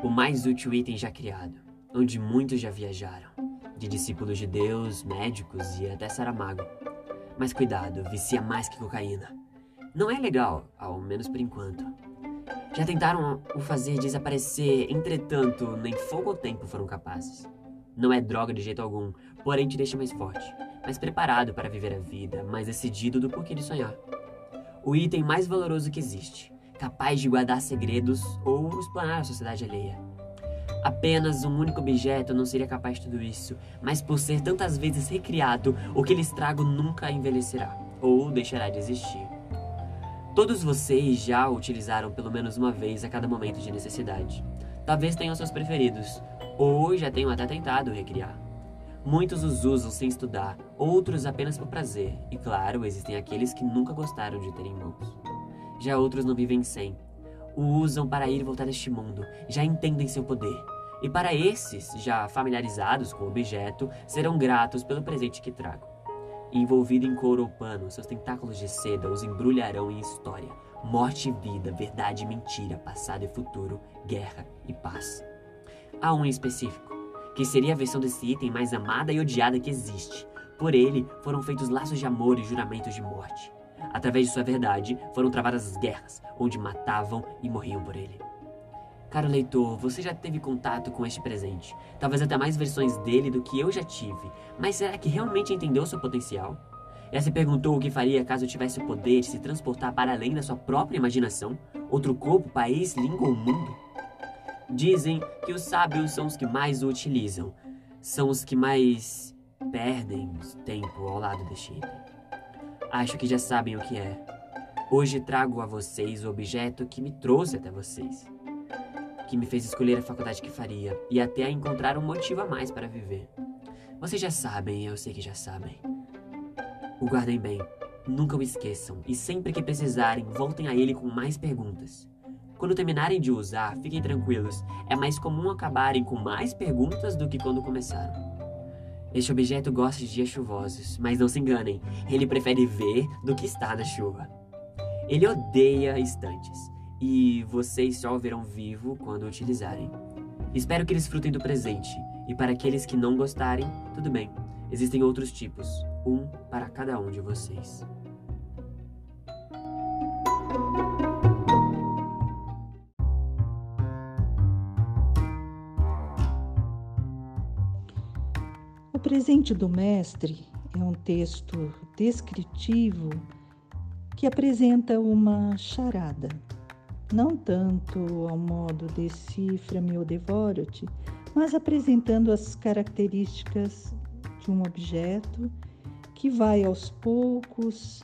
O mais útil item já criado, onde muitos já viajaram, de discípulos de Deus, médicos e até Saramago. Mas cuidado, vicia mais que cocaína. Não é legal, ao menos por enquanto. Já tentaram o fazer desaparecer, entretanto, nem fogo ou tempo foram capazes. Não é droga de jeito algum, porém te deixa mais forte, mais preparado para viver a vida, mais decidido do porquê de sonhar. O item mais valoroso que existe, capaz de guardar segredos ou explanar a sociedade alheia. Apenas um único objeto não seria capaz de tudo isso, mas por ser tantas vezes recriado, o que lhes trago nunca envelhecerá ou deixará de existir. Todos vocês já utilizaram pelo menos uma vez a cada momento de necessidade. Talvez tenham seus preferidos, ou já tenham até tentado recriar. Muitos os usam sem estudar, outros apenas por prazer, e claro, existem aqueles que nunca gostaram de ter em mãos. Já outros não vivem sem. O usam para ir e voltar deste mundo, já entendem seu poder. E para esses, já familiarizados com o objeto, serão gratos pelo presente que trago. Envolvido em couro ou pano, seus tentáculos de seda os embrulharão em história, morte e vida, verdade e mentira, passado e futuro, guerra e paz. Há um em específico, que seria a versão desse item mais amada e odiada que existe. Por ele foram feitos laços de amor e juramentos de morte. Através de sua verdade foram travadas as guerras, onde matavam e morriam por ele. Caro leitor, você já teve contato com este presente, talvez até mais versões dele do que eu já tive, mas será que realmente entendeu seu potencial? Já se perguntou o que faria caso tivesse o poder de se transportar para além da sua própria imaginação? Outro corpo, país, língua ou mundo? Dizem que os sábios são os que mais o utilizam, são os que mais perdem tempo ao lado deste item. Acho que já sabem o que é. Hoje trago a vocês o objeto que me trouxe até vocês que me fez escolher a faculdade que faria e até encontrar um motivo a mais para viver. Vocês já sabem, eu sei que já sabem. O guardem bem, nunca o esqueçam e sempre que precisarem, voltem a ele com mais perguntas. Quando terminarem de usar, fiquem tranquilos, é mais comum acabarem com mais perguntas do que quando começaram. Este objeto gosta de dias chuvosos, mas não se enganem, ele prefere ver do que estar na chuva. Ele odeia estantes e vocês só o verão vivo quando o utilizarem. Espero que eles frutem do presente, e para aqueles que não gostarem, tudo bem, existem outros tipos, um para cada um de vocês. O presente do mestre é um texto descritivo que apresenta uma charada não tanto ao modo decifra-me ou devoro-te, mas apresentando as características de um objeto que vai aos poucos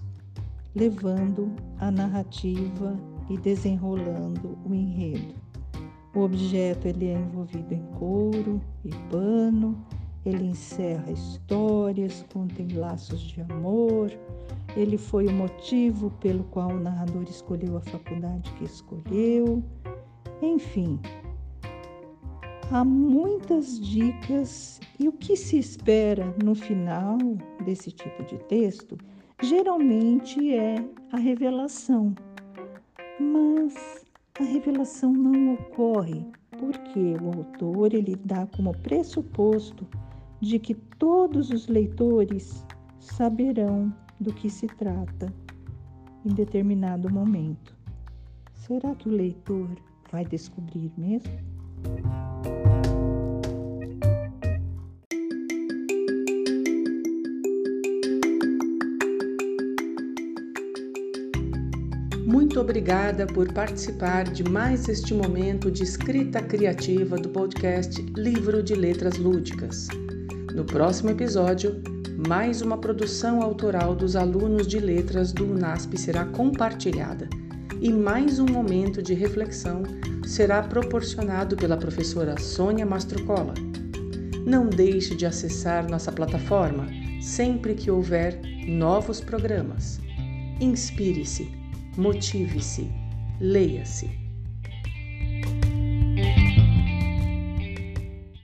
levando a narrativa e desenrolando o enredo. O objeto ele é envolvido em couro e pano, ele encerra histórias, contém laços de amor, ele foi o motivo pelo qual o narrador escolheu a faculdade que escolheu. Enfim, há muitas dicas e o que se espera no final desse tipo de texto geralmente é a revelação. Mas a revelação não ocorre porque o autor ele dá como pressuposto de que todos os leitores saberão do que se trata em determinado momento. Será que o leitor vai descobrir mesmo? Muito obrigada por participar de mais este momento de escrita criativa do podcast Livro de Letras Lúdicas. No próximo episódio, mais uma produção autoral dos alunos de letras do UNASP será compartilhada e mais um momento de reflexão será proporcionado pela professora Sônia Mastrocola. Não deixe de acessar nossa plataforma sempre que houver novos programas. Inspire-se, motive-se, leia-se.